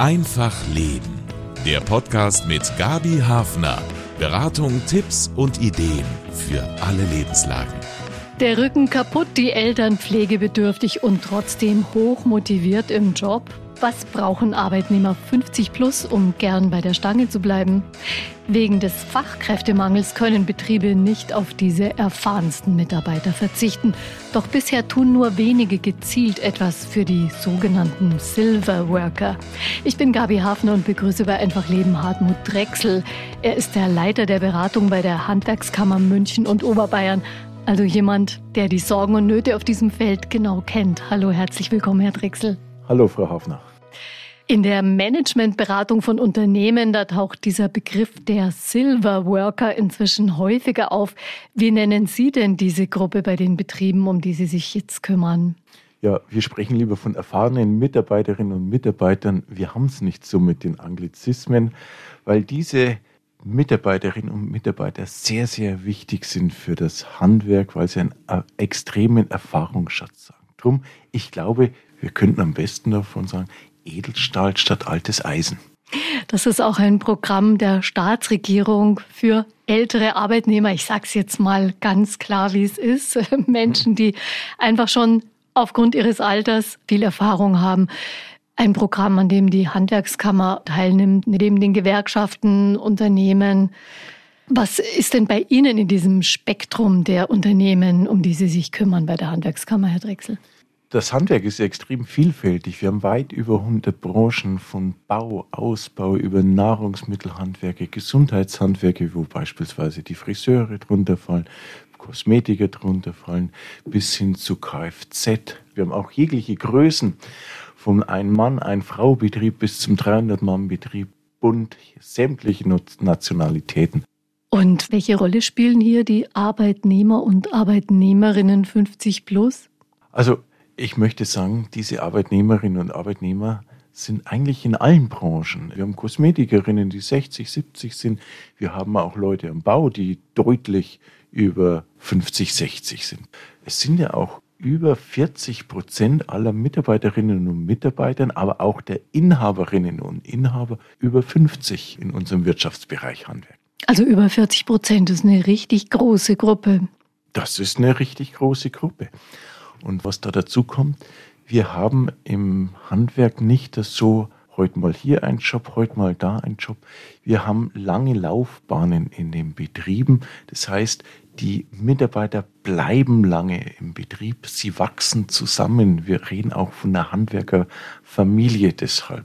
Einfach Leben. Der Podcast mit Gabi Hafner. Beratung, Tipps und Ideen für alle Lebenslagen. Der Rücken kaputt, die Eltern pflegebedürftig und trotzdem hoch motiviert im Job. Was brauchen Arbeitnehmer 50 plus, um gern bei der Stange zu bleiben? Wegen des Fachkräftemangels können Betriebe nicht auf diese erfahrensten Mitarbeiter verzichten. Doch bisher tun nur wenige gezielt etwas für die sogenannten Silver Worker. Ich bin Gabi Hafner und begrüße bei Einfach Leben Hartmut Drechsel. Er ist der Leiter der Beratung bei der Handwerkskammer München und Oberbayern. Also jemand, der die Sorgen und Nöte auf diesem Feld genau kennt. Hallo, herzlich willkommen, Herr Drechsel. Hallo, Frau Hafner. In der Managementberatung von Unternehmen, da taucht dieser Begriff der Silver Worker inzwischen häufiger auf. Wie nennen Sie denn diese Gruppe bei den Betrieben, um die Sie sich jetzt kümmern? Ja, wir sprechen lieber von erfahrenen Mitarbeiterinnen und Mitarbeitern. Wir haben es nicht so mit den Anglizismen, weil diese Mitarbeiterinnen und Mitarbeiter sehr, sehr wichtig sind für das Handwerk, weil sie einen äh, extremen Erfahrungsschatz haben. Drum, ich glaube, wir könnten am besten davon sagen, Edelstahl statt altes Eisen. Das ist auch ein Programm der Staatsregierung für ältere Arbeitnehmer. Ich sage es jetzt mal ganz klar, wie es ist. Menschen, die einfach schon aufgrund ihres Alters viel Erfahrung haben. Ein Programm, an dem die Handwerkskammer teilnimmt, neben den Gewerkschaften, Unternehmen. Was ist denn bei Ihnen in diesem Spektrum der Unternehmen, um die Sie sich kümmern bei der Handwerkskammer, Herr Drechsel? Das Handwerk ist extrem vielfältig. Wir haben weit über 100 Branchen von Bau, Ausbau über Nahrungsmittelhandwerke, Gesundheitshandwerke, wo beispielsweise die Friseure drunter fallen, Kosmetiker drunter fallen, bis hin zu Kfz. Wir haben auch jegliche Größen, vom Ein-Mann-, Ein-Frau-Betrieb bis zum 300-Mann-Betrieb, bunt, sämtliche Nationalitäten. Und welche Rolle spielen hier die Arbeitnehmer und Arbeitnehmerinnen 50 plus? Also ich möchte sagen, diese Arbeitnehmerinnen und Arbeitnehmer sind eigentlich in allen Branchen. Wir haben Kosmetikerinnen, die 60, 70 sind. Wir haben auch Leute am Bau, die deutlich über 50, 60 sind. Es sind ja auch über 40 Prozent aller Mitarbeiterinnen und Mitarbeitern, aber auch der Inhaberinnen und Inhaber über 50 in unserem Wirtschaftsbereich Handwerk. Also über 40 Prozent ist eine richtig große Gruppe. Das ist eine richtig große Gruppe. Und was da dazu kommt, wir haben im Handwerk nicht das so, heute mal hier ein Job, heute mal da ein Job. Wir haben lange Laufbahnen in den Betrieben. Das heißt, die Mitarbeiter bleiben lange im Betrieb, sie wachsen zusammen. Wir reden auch von einer Handwerkerfamilie deshalb.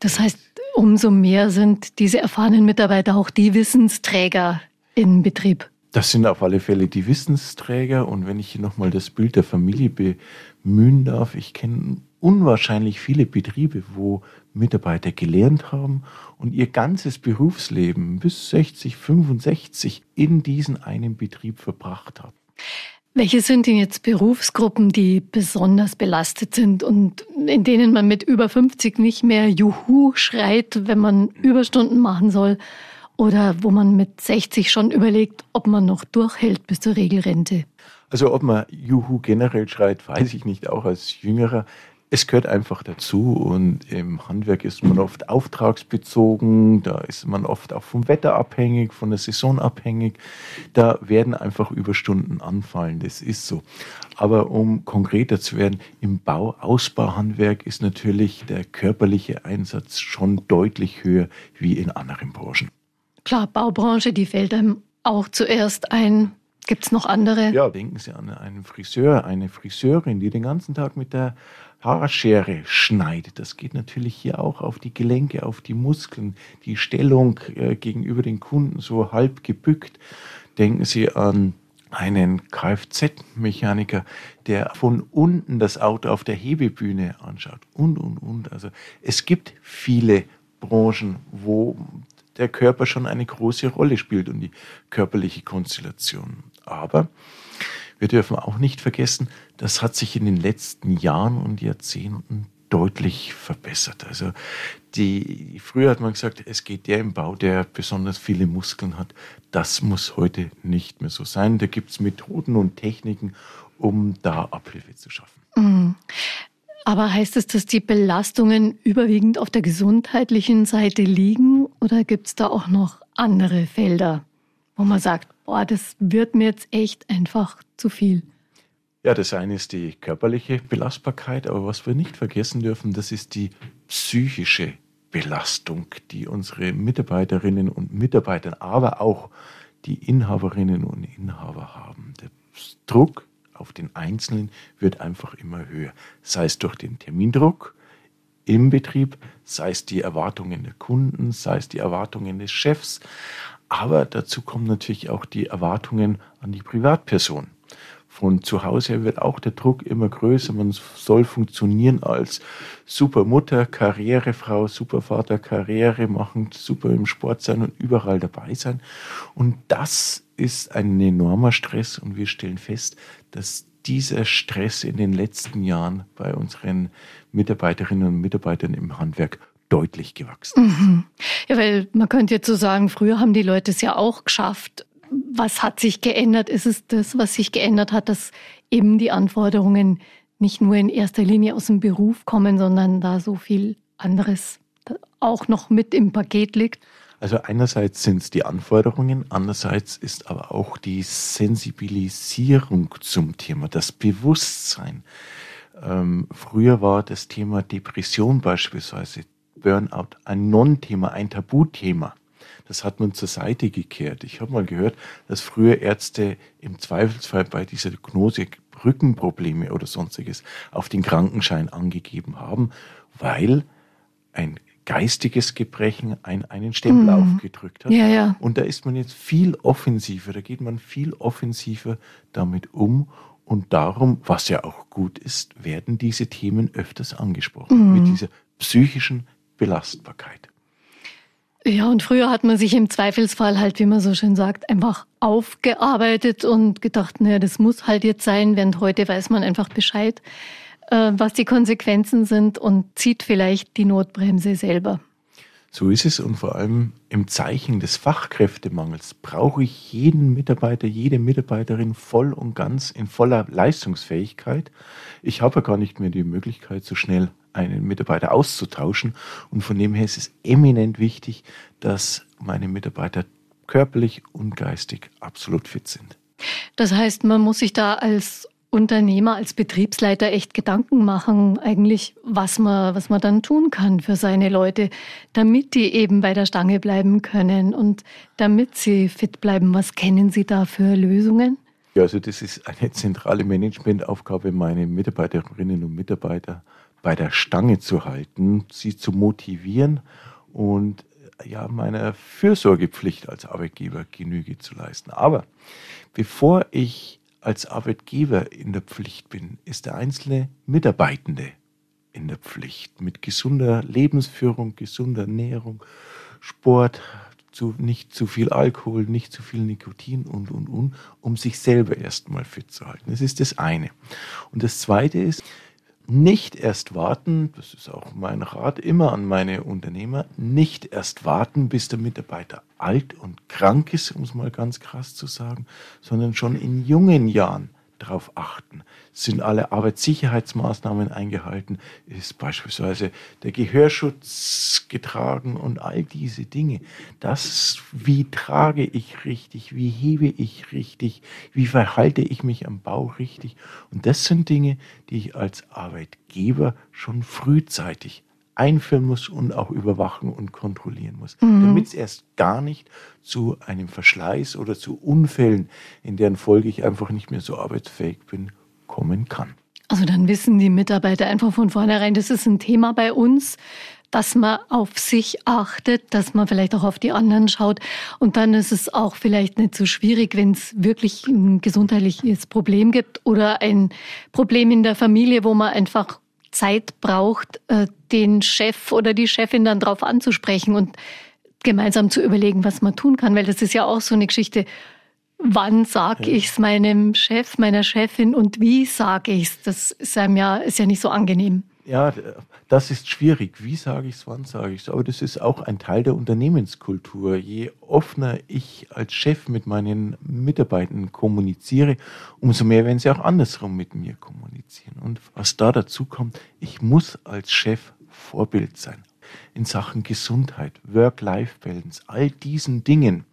Das heißt, umso mehr sind diese erfahrenen Mitarbeiter auch die Wissensträger im Betrieb. Das sind auf alle Fälle die Wissensträger. Und wenn ich hier nochmal das Bild der Familie bemühen darf, ich kenne unwahrscheinlich viele Betriebe, wo Mitarbeiter gelernt haben und ihr ganzes Berufsleben bis 60, 65 in diesen einen Betrieb verbracht haben. Welche sind denn jetzt Berufsgruppen, die besonders belastet sind und in denen man mit über 50 nicht mehr Juhu schreit, wenn man Überstunden machen soll, oder wo man mit 60 schon überlegt, ob man noch durchhält bis zur Regelrente? Also ob man Juhu generell schreit, weiß ich nicht, auch als Jüngerer. Es gehört einfach dazu und im Handwerk ist man oft auftragsbezogen, da ist man oft auch vom Wetter abhängig, von der Saison abhängig. Da werden einfach Überstunden anfallen, das ist so. Aber um konkreter zu werden, im Bau, Ausbauhandwerk ist natürlich der körperliche Einsatz schon deutlich höher wie in anderen Branchen. Klar, Baubranche, die fällt einem auch zuerst ein. Gibt es noch andere? Ja, denken Sie an einen Friseur, eine Friseurin, die den ganzen Tag mit der Haarschere schneidet. Das geht natürlich hier auch auf die Gelenke, auf die Muskeln, die Stellung äh, gegenüber den Kunden so halb gebückt. Denken Sie an einen Kfz-Mechaniker, der von unten das Auto auf der Hebebühne anschaut und, und, und. Also es gibt viele Branchen, wo der Körper schon eine große Rolle spielt und die körperliche Konstellation. Aber wir dürfen auch nicht vergessen, das hat sich in den letzten Jahren und Jahrzehnten deutlich verbessert. Also die, früher hat man gesagt, es geht der im Bau, der besonders viele Muskeln hat. Das muss heute nicht mehr so sein. Da gibt es Methoden und Techniken, um da Abhilfe zu schaffen. Mhm. Aber heißt es, dass die Belastungen überwiegend auf der gesundheitlichen Seite liegen oder gibt es da auch noch andere Felder, wo man sagt, boah, das wird mir jetzt echt einfach zu viel? Ja, das eine ist die körperliche Belastbarkeit, aber was wir nicht vergessen dürfen, das ist die psychische Belastung, die unsere Mitarbeiterinnen und Mitarbeiter, aber auch die Inhaberinnen und Inhaber haben. Der Druck auf den Einzelnen wird einfach immer höher. Sei es durch den Termindruck im Betrieb, sei es die Erwartungen der Kunden, sei es die Erwartungen des Chefs. Aber dazu kommen natürlich auch die Erwartungen an die Privatperson. Von zu Hause her wird auch der Druck immer größer. Man soll funktionieren als super Mutter, Karrierefrau, super Vater, Karriere machen, super im Sport sein und überall dabei sein. Und das ist ein enormer Stress und wir stellen fest, dass dieser Stress in den letzten Jahren bei unseren Mitarbeiterinnen und Mitarbeitern im Handwerk deutlich gewachsen ist. Mhm. Ja, weil man könnte jetzt so sagen, früher haben die Leute es ja auch geschafft. Was hat sich geändert? Ist es das, was sich geändert hat, dass eben die Anforderungen nicht nur in erster Linie aus dem Beruf kommen, sondern da so viel anderes auch noch mit im Paket liegt? Also einerseits sind es die Anforderungen, andererseits ist aber auch die Sensibilisierung zum Thema, das Bewusstsein. Ähm, früher war das Thema Depression beispielsweise, Burnout ein Non-Thema, ein Tabuthema. Das hat man zur Seite gekehrt. Ich habe mal gehört, dass früher Ärzte im Zweifelsfall bei dieser Diagnose Rückenprobleme oder sonstiges auf den Krankenschein angegeben haben, weil ein geistiges Gebrechen ein, einen Stempel mhm. aufgedrückt hat. Ja, ja. Und da ist man jetzt viel offensiver, da geht man viel offensiver damit um. Und darum, was ja auch gut ist, werden diese Themen öfters angesprochen. Mhm. Mit dieser psychischen Belastbarkeit. Ja, und früher hat man sich im Zweifelsfall halt, wie man so schön sagt, einfach aufgearbeitet und gedacht, naja, das muss halt jetzt sein, während heute weiß man einfach Bescheid. Äh, was die Konsequenzen sind und zieht vielleicht die Notbremse selber. So ist es und vor allem im Zeichen des Fachkräftemangels brauche ich jeden Mitarbeiter, jede Mitarbeiterin voll und ganz in voller Leistungsfähigkeit. Ich habe gar nicht mehr die Möglichkeit, so schnell einen Mitarbeiter auszutauschen und von dem her ist es eminent wichtig, dass meine Mitarbeiter körperlich und geistig absolut fit sind. Das heißt, man muss sich da als Unternehmer, als Betriebsleiter echt Gedanken machen, eigentlich, was man, was man dann tun kann für seine Leute, damit die eben bei der Stange bleiben können und damit sie fit bleiben. Was kennen Sie da für Lösungen? Ja, also das ist eine zentrale Managementaufgabe, meine Mitarbeiterinnen und Mitarbeiter bei der Stange zu halten, sie zu motivieren und ja, meiner Fürsorgepflicht als Arbeitgeber Genüge zu leisten. Aber bevor ich als Arbeitgeber in der Pflicht bin, ist der einzelne Mitarbeitende in der Pflicht mit gesunder Lebensführung, gesunder Ernährung, Sport, zu, nicht zu viel Alkohol, nicht zu viel Nikotin und, und, und, um sich selber erstmal fit zu halten. Das ist das eine. Und das zweite ist, nicht erst warten, das ist auch mein Rat immer an meine Unternehmer, nicht erst warten, bis der Mitarbeiter alt und krank ist, um es mal ganz krass zu sagen, sondern schon in jungen Jahren darauf achten. Sind alle Arbeitssicherheitsmaßnahmen eingehalten? Ist beispielsweise der Gehörschutz getragen und all diese Dinge? Das, wie trage ich richtig? Wie hebe ich richtig? Wie verhalte ich mich am Bau richtig? Und das sind Dinge, die ich als Arbeitgeber schon frühzeitig einführen muss und auch überwachen und kontrollieren muss, mhm. damit es erst gar nicht zu einem Verschleiß oder zu Unfällen, in deren Folge ich einfach nicht mehr so arbeitsfähig bin, kommen kann. Also dann wissen die Mitarbeiter einfach von vornherein, das ist ein Thema bei uns, dass man auf sich achtet, dass man vielleicht auch auf die anderen schaut. Und dann ist es auch vielleicht nicht so schwierig, wenn es wirklich ein gesundheitliches Problem gibt oder ein Problem in der Familie, wo man einfach Zeit braucht, äh, den Chef oder die Chefin dann darauf anzusprechen und gemeinsam zu überlegen, was man tun kann, weil das ist ja auch so eine Geschichte. Wann sage ich es meinem Chef, meiner Chefin und wie sage ich es? Das ist einem ja, ist ja nicht so angenehm. Ja, das ist schwierig. Wie sage ich es, wann sage ich es? Aber das ist auch ein Teil der Unternehmenskultur. Je offener ich als Chef mit meinen Mitarbeitern kommuniziere, umso mehr werden sie auch andersrum mit mir kommunizieren. Und was da dazu kommt, ich muss als Chef Vorbild sein. In Sachen Gesundheit, Work-Life-Balance, all diesen Dingen.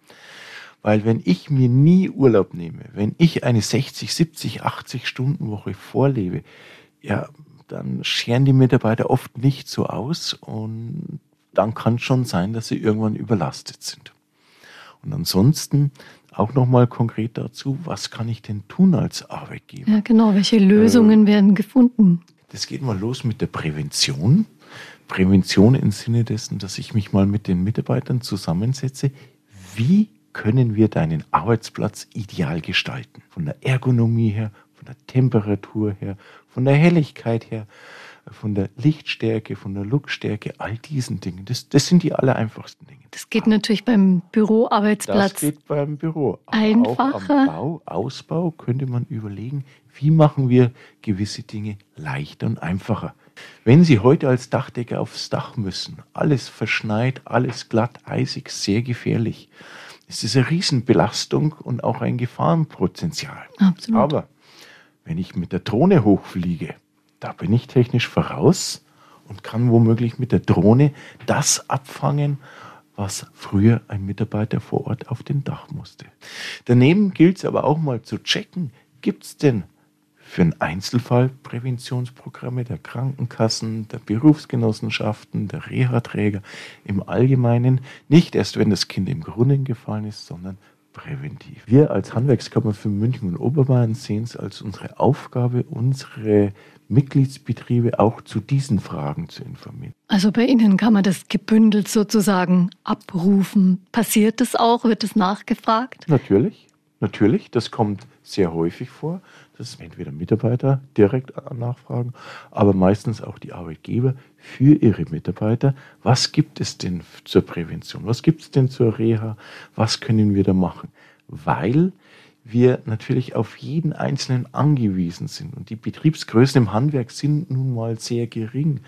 Weil wenn ich mir nie Urlaub nehme, wenn ich eine 60, 70, 80 Stunden Woche vorlebe, ja, dann scheren die Mitarbeiter oft nicht so aus und dann kann es schon sein, dass sie irgendwann überlastet sind. Und ansonsten auch nochmal konkret dazu, was kann ich denn tun als Arbeitgeber? Ja, genau, welche Lösungen äh, werden gefunden? Das geht mal los mit der Prävention. Prävention im Sinne dessen, dass ich mich mal mit den Mitarbeitern zusammensetze. Wie können wir deinen Arbeitsplatz ideal gestalten? Von der Ergonomie her, von der Temperatur her, von der Helligkeit her, von der Lichtstärke, von der Lookstärke, all diesen Dingen. Das, das sind die aller einfachsten Dinge. Das geht natürlich beim Büroarbeitsplatz. Das geht beim Büro. Aber Einfacher. Auch am Bau, Ausbau könnte man überlegen, wie machen wir gewisse Dinge leichter und einfacher. Wenn Sie heute als Dachdecker aufs Dach müssen, alles verschneit, alles glatt, eisig, sehr gefährlich. Es ist eine Riesenbelastung und auch ein Gefahrenpotenzial. Absolut. Aber wenn ich mit der Drohne hochfliege, da bin ich technisch voraus und kann womöglich mit der Drohne das abfangen, was früher ein Mitarbeiter vor Ort auf den Dach musste. Daneben gilt es aber auch mal zu checken, gibt es denn für einen Einzelfall Präventionsprogramme der Krankenkassen, der Berufsgenossenschaften, der Reha-Träger im Allgemeinen, nicht erst wenn das Kind im Brunnen gefallen ist, sondern präventiv. Wir als Handwerkskammer für München und Oberbayern sehen es als unsere Aufgabe, unsere Mitgliedsbetriebe auch zu diesen Fragen zu informieren. Also bei Ihnen kann man das gebündelt sozusagen abrufen. Passiert das auch? Wird das nachgefragt? Natürlich, natürlich. Das kommt sehr häufig vor, dass entweder Mitarbeiter direkt nachfragen, aber meistens auch die Arbeitgeber für ihre Mitarbeiter. Was gibt es denn zur Prävention? Was gibt es denn zur Reha? Was können wir da machen? Weil wir natürlich auf jeden Einzelnen angewiesen sind. Und die Betriebsgrößen im Handwerk sind nun mal sehr gering.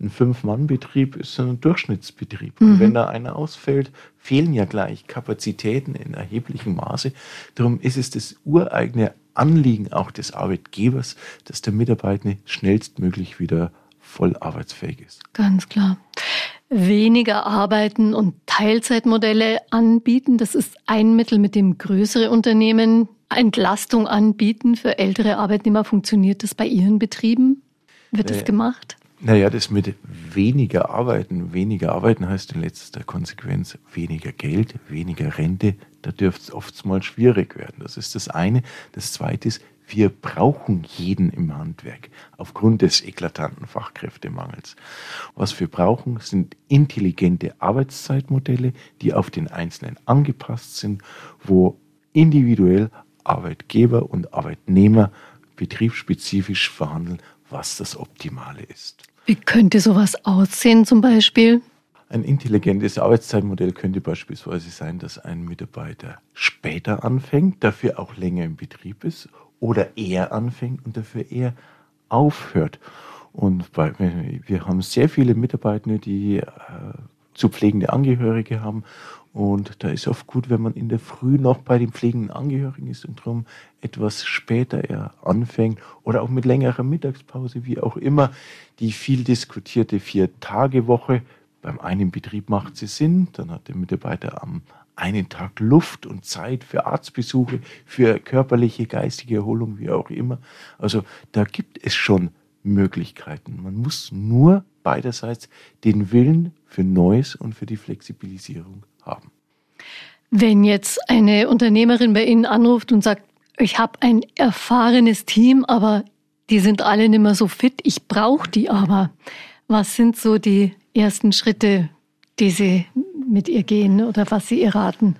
Ein Fünf-Mann-Betrieb ist ein Durchschnittsbetrieb. Mhm. Und wenn da einer ausfällt, fehlen ja gleich Kapazitäten in erheblichem Maße. Darum ist es das ureigene Anliegen auch des Arbeitgebers, dass der Mitarbeiter schnellstmöglich wieder voll arbeitsfähig ist. Ganz klar weniger arbeiten und Teilzeitmodelle anbieten. Das ist ein Mittel, mit dem größere Unternehmen Entlastung anbieten für ältere Arbeitnehmer. Funktioniert das bei Ihren Betrieben? Wird das äh, gemacht? Naja, das mit weniger Arbeiten. Weniger Arbeiten heißt in letzter Konsequenz weniger Geld, weniger Rente. Da dürfte es oft mal schwierig werden. Das ist das eine. Das zweite ist, wir brauchen jeden im Handwerk aufgrund des eklatanten Fachkräftemangels. Was wir brauchen, sind intelligente Arbeitszeitmodelle, die auf den Einzelnen angepasst sind, wo individuell Arbeitgeber und Arbeitnehmer betriebsspezifisch verhandeln, was das Optimale ist. Wie könnte sowas aussehen zum Beispiel? Ein intelligentes Arbeitszeitmodell könnte beispielsweise sein, dass ein Mitarbeiter später anfängt, dafür auch länger im Betrieb ist oder er anfängt und dafür er aufhört. Und bei, wir haben sehr viele Mitarbeiter, die äh, zu pflegende Angehörige haben. Und da ist oft gut, wenn man in der Früh noch bei den pflegenden Angehörigen ist und darum etwas später er anfängt oder auch mit längerer Mittagspause, wie auch immer. Die viel diskutierte Vier-Tage-Woche beim einen Betrieb macht sie Sinn, dann hat der Mitarbeiter am einen Tag Luft und Zeit für Arztbesuche, für körperliche, geistige Erholung, wie auch immer. Also da gibt es schon Möglichkeiten. Man muss nur beiderseits den Willen für Neues und für die Flexibilisierung haben. Wenn jetzt eine Unternehmerin bei Ihnen anruft und sagt, ich habe ein erfahrenes Team, aber die sind alle nicht mehr so fit, ich brauche die aber. Was sind so die ersten Schritte, die Sie mit ihr gehen oder was Sie ihr raten?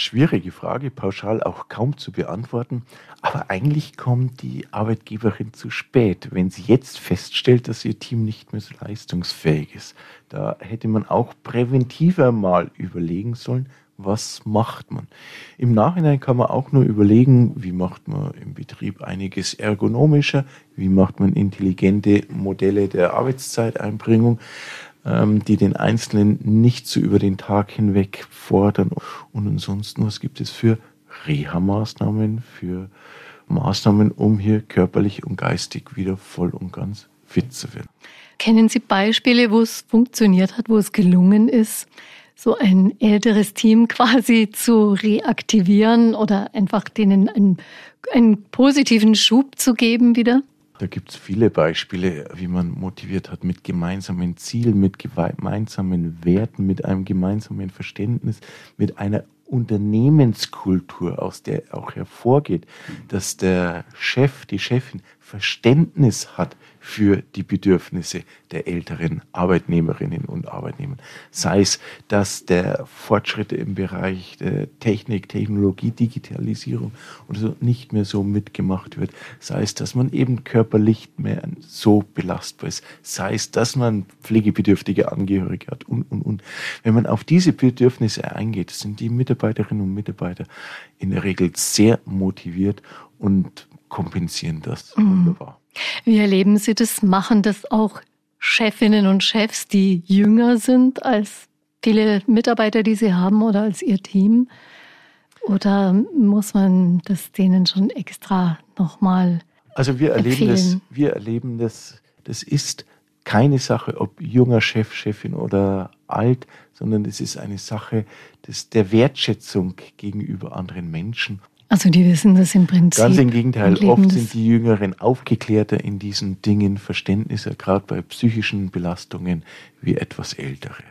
Schwierige Frage, pauschal auch kaum zu beantworten. Aber eigentlich kommt die Arbeitgeberin zu spät, wenn sie jetzt feststellt, dass ihr Team nicht mehr so leistungsfähig ist. Da hätte man auch präventiver mal überlegen sollen, was macht man? Im Nachhinein kann man auch nur überlegen, wie macht man im Betrieb einiges ergonomischer, wie macht man intelligente Modelle der Arbeitszeiteinbringung, die den Einzelnen nicht so über den Tag hinweg fordern. Und ansonsten, was gibt es für Reha-Maßnahmen, für Maßnahmen, um hier körperlich und geistig wieder voll und ganz fit zu werden? Kennen Sie Beispiele, wo es funktioniert hat, wo es gelungen ist, so ein älteres Team quasi zu reaktivieren oder einfach denen einen, einen positiven Schub zu geben wieder? Da gibt es viele Beispiele, wie man motiviert hat mit gemeinsamen Zielen, mit gemeinsamen Werten, mit einem gemeinsamen Verständnis, mit einer Unternehmenskultur, aus der auch hervorgeht, dass der Chef, die Chefin Verständnis hat für die Bedürfnisse der älteren Arbeitnehmerinnen und Arbeitnehmer. Sei es, dass der Fortschritte im Bereich der Technik, Technologie, Digitalisierung oder so nicht mehr so mitgemacht wird. Sei es, dass man eben körperlich mehr so belastbar ist. Sei es, dass man pflegebedürftige Angehörige hat und, und, und. Wenn man auf diese Bedürfnisse eingeht, sind die Mitarbeiterinnen und Mitarbeiter in der Regel sehr motiviert und kompensieren das mhm. wunderbar. Wie erleben Sie das? Machen das auch Chefinnen und Chefs, die jünger sind als viele Mitarbeiter, die Sie haben oder als Ihr Team? Oder muss man das denen schon extra nochmal Also wir erleben empfehlen? das, wir erleben das, das ist keine Sache, ob junger Chef, Chefin oder alt, sondern es ist eine Sache des, der Wertschätzung gegenüber anderen Menschen also die wissen das im Prinzip. Ganz im Gegenteil, oft sind die Jüngeren aufgeklärter in diesen Dingen, Verständnisse, gerade bei psychischen Belastungen, wie etwas Ältere.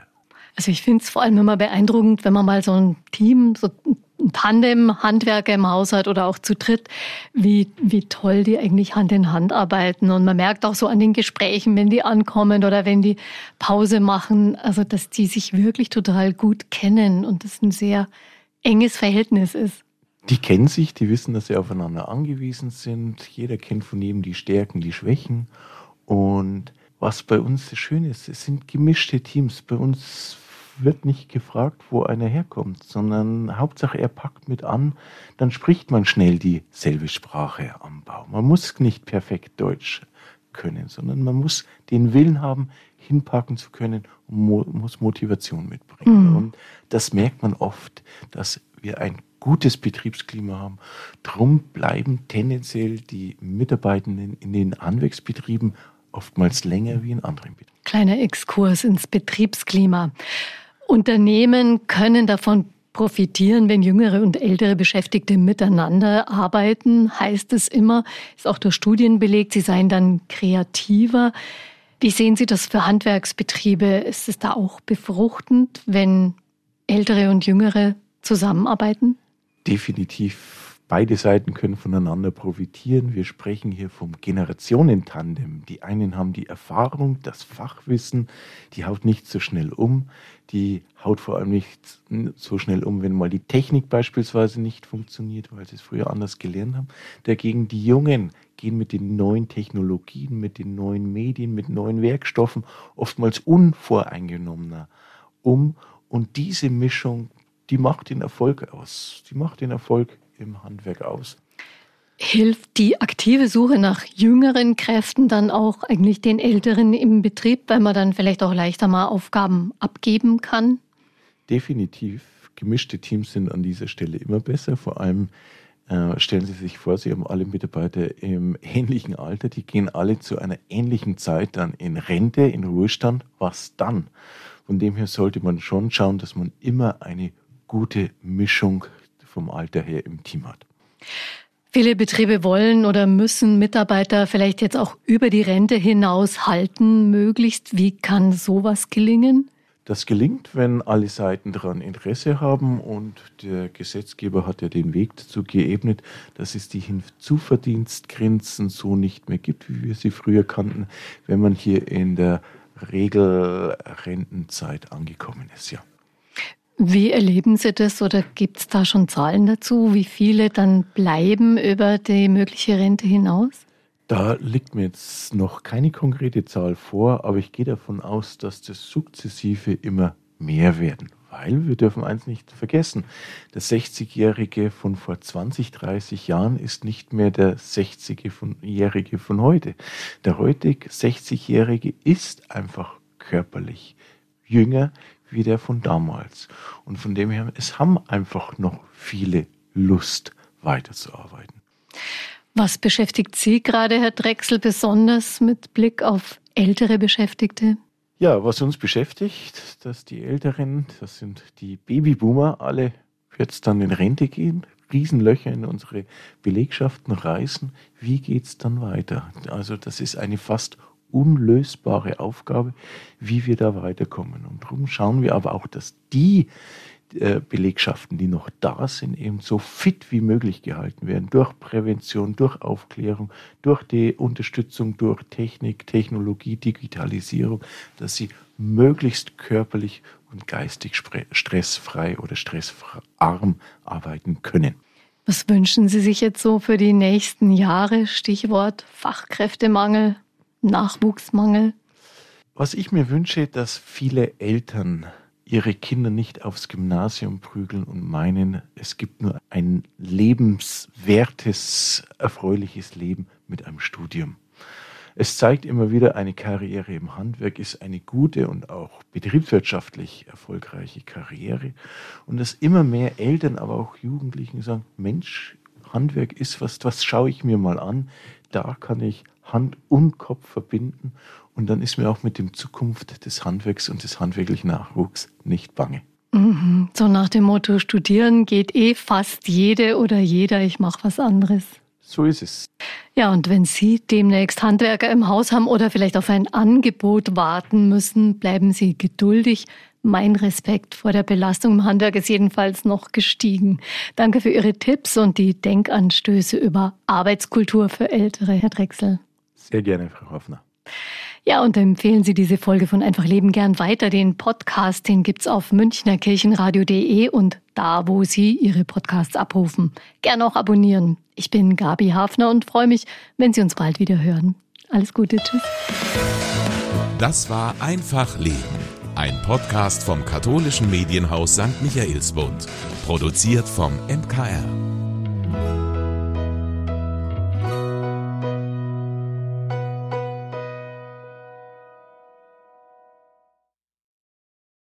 Also ich finde es vor allem immer beeindruckend, wenn man mal so ein Team, so ein Tandem Handwerker im Haus hat oder auch zu dritt, wie, wie toll die eigentlich Hand in Hand arbeiten. Und man merkt auch so an den Gesprächen, wenn die ankommen oder wenn die Pause machen, also dass die sich wirklich total gut kennen und das ein sehr enges Verhältnis ist. Die kennen sich, die wissen, dass sie aufeinander angewiesen sind. Jeder kennt von jedem die Stärken, die Schwächen. Und was bei uns schön ist, es sind gemischte Teams. Bei uns wird nicht gefragt, wo einer herkommt, sondern Hauptsache er packt mit an, dann spricht man schnell dieselbe Sprache am Bau. Man muss nicht perfekt Deutsch können, sondern man muss den Willen haben, hinpacken zu können und mo muss Motivation mitbringen. Mhm. Und das merkt man oft, dass wir ein gutes Betriebsklima haben. Drum bleiben tendenziell die Mitarbeitenden in den Anwächsbetrieben oftmals länger wie in anderen Betrieben. Kleiner Exkurs ins Betriebsklima. Unternehmen können davon profitieren, wenn jüngere und ältere Beschäftigte miteinander arbeiten, heißt es immer, ist auch durch Studien belegt, sie seien dann kreativer. Wie sehen Sie das für Handwerksbetriebe? Ist es da auch befruchtend, wenn ältere und jüngere zusammenarbeiten? Definitiv beide Seiten können voneinander profitieren. Wir sprechen hier vom Generationentandem. Die einen haben die Erfahrung, das Fachwissen, die haut nicht so schnell um. Die haut vor allem nicht so schnell um, wenn mal die Technik beispielsweise nicht funktioniert, weil sie es früher anders gelernt haben. Dagegen die Jungen gehen mit den neuen Technologien, mit den neuen Medien, mit neuen Werkstoffen oftmals unvoreingenommener um. Und diese Mischung die macht den Erfolg aus. Die macht den Erfolg im Handwerk aus. Hilft die aktive Suche nach jüngeren Kräften dann auch eigentlich den Älteren im Betrieb, weil man dann vielleicht auch leichter mal Aufgaben abgeben kann? Definitiv. Gemischte Teams sind an dieser Stelle immer besser. Vor allem äh, stellen Sie sich vor, Sie haben alle Mitarbeiter im ähnlichen Alter, die gehen alle zu einer ähnlichen Zeit dann in Rente, in Ruhestand. Was dann? Von dem her sollte man schon schauen, dass man immer eine gute Mischung vom Alter her im Team hat. Viele Betriebe wollen oder müssen Mitarbeiter vielleicht jetzt auch über die Rente hinaus halten, möglichst. Wie kann sowas gelingen? Das gelingt, wenn alle Seiten daran Interesse haben und der Gesetzgeber hat ja den Weg dazu geebnet, dass es die Hinzuverdienstgrenzen so nicht mehr gibt, wie wir sie früher kannten, wenn man hier in der Regelrentenzeit angekommen ist, ja. Wie erleben Sie das oder gibt es da schon Zahlen dazu, wie viele dann bleiben über die mögliche Rente hinaus? Da liegt mir jetzt noch keine konkrete Zahl vor, aber ich gehe davon aus, dass das sukzessive immer mehr werden, Weil wir dürfen eins nicht vergessen, der 60-Jährige von vor 20, 30 Jahren ist nicht mehr der 60-Jährige von heute. Der heutige 60-Jährige ist einfach körperlich jünger wie der von damals. Und von dem her, es haben einfach noch viele Lust weiterzuarbeiten. Was beschäftigt Sie gerade, Herr Drechsel, besonders mit Blick auf ältere Beschäftigte? Ja, was uns beschäftigt, dass die Älteren, das sind die Babyboomer, alle jetzt dann in Rente gehen, Riesenlöcher in unsere Belegschaften reißen. Wie geht's dann weiter? Also das ist eine fast unlösbare Aufgabe, wie wir da weiterkommen. Und darum schauen wir aber auch, dass die äh, Belegschaften, die noch da sind, eben so fit wie möglich gehalten werden. Durch Prävention, durch Aufklärung, durch die Unterstützung durch Technik, Technologie, Digitalisierung, dass sie möglichst körperlich und geistig stressfrei oder stressarm arbeiten können. Was wünschen Sie sich jetzt so für die nächsten Jahre? Stichwort Fachkräftemangel, Nachwuchsmangel. Was ich mir wünsche, dass viele Eltern ihre Kinder nicht aufs Gymnasium prügeln und meinen, es gibt nur ein lebenswertes, erfreuliches Leben mit einem Studium. Es zeigt immer wieder, eine Karriere im Handwerk ist eine gute und auch betriebswirtschaftlich erfolgreiche Karriere. Und dass immer mehr Eltern, aber auch Jugendlichen sagen, Mensch, Handwerk ist was, was schaue ich mir mal an. Da kann ich Hand und Kopf verbinden und dann ist mir auch mit dem Zukunft des Handwerks und des handwerklichen Nachwuchs nicht bange. Mhm. So nach dem Motto, studieren geht eh fast jede oder jeder, ich mache was anderes. So ist es. Ja, und wenn Sie demnächst Handwerker im Haus haben oder vielleicht auf ein Angebot warten müssen, bleiben Sie geduldig. Mein Respekt vor der Belastung im Handwerk ist jedenfalls noch gestiegen. Danke für Ihre Tipps und die Denkanstöße über Arbeitskultur für Ältere, Herr Drechsel. Sehr gerne, Frau Hoffner. Ja, und empfehlen Sie diese Folge von Einfach Leben gern weiter. Den Podcast, den gibt's auf münchnerkirchenradio.de und da, wo Sie Ihre Podcasts abrufen. Gern auch abonnieren. Ich bin Gabi Hafner und freue mich, wenn Sie uns bald wieder hören. Alles Gute, tschüss. Das war Einfach Leben. Ein Podcast vom katholischen Medienhaus St. Michaelsbund. Produziert vom MKR.